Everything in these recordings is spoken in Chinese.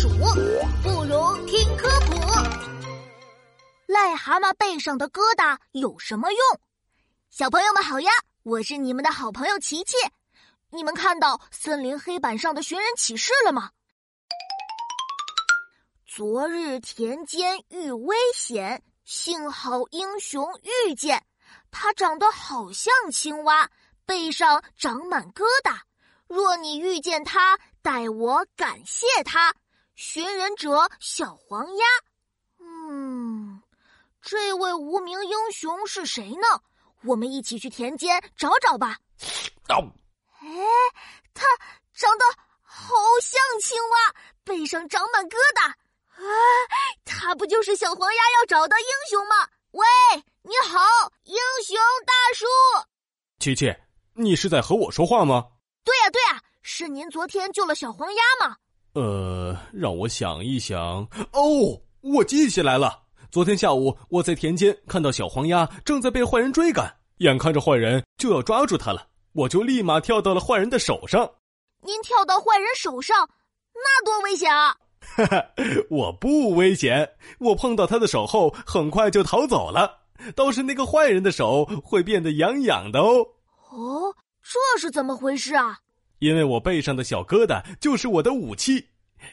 鼠，不如听科普。癞蛤蟆背上的疙瘩有什么用？小朋友们好呀，我是你们的好朋友琪琪。你们看到森林黑板上的寻人启事了吗？昨日田间遇危险，幸好英雄遇见。他长得好像青蛙，背上长满疙瘩。若你遇见他，代我感谢他。寻人者小黄鸭。嗯，这位无名英雄是谁呢？我们一起去田间找找吧。哎，他长得好像青蛙，背上长满疙瘩。啊，他不就是小黄鸭要找的英雄吗？喂，你好，英雄大叔。琪琪，你是在和我说话吗？对呀，对呀，是您昨天救了小黄鸭吗？呃，让我想一想。哦，我记起来了。昨天下午，我在田间看到小黄鸭正在被坏人追赶，眼看着坏人就要抓住它了，我就立马跳到了坏人的手上。您跳到坏人手上，那多危险啊！哈哈，我不危险，我碰到他的手后很快就逃走了。倒是那个坏人的手会变得痒痒的哦。哦。这是怎么回事啊？因为我背上的小疙瘩就是我的武器，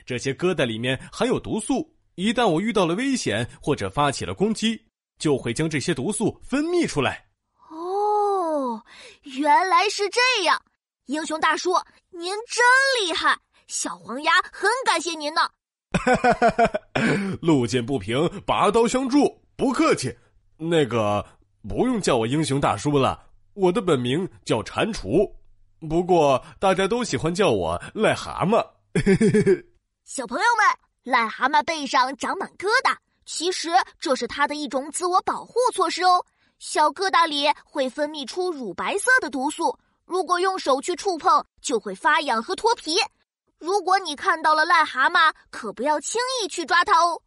这些疙瘩里面含有毒素，一旦我遇到了危险或者发起了攻击，就会将这些毒素分泌出来。哦，原来是这样！英雄大叔，您真厉害！小黄鸭很感谢您呢。哈哈哈哈路见不平，拔刀相助，不客气。那个，不用叫我英雄大叔了。我的本名叫蟾蜍，不过大家都喜欢叫我癞蛤蟆。小朋友们，癞蛤蟆背上长满疙瘩，其实这是它的一种自我保护措施哦。小疙瘩里会分泌出乳白色的毒素，如果用手去触碰，就会发痒和脱皮。如果你看到了癞蛤蟆，可不要轻易去抓它哦。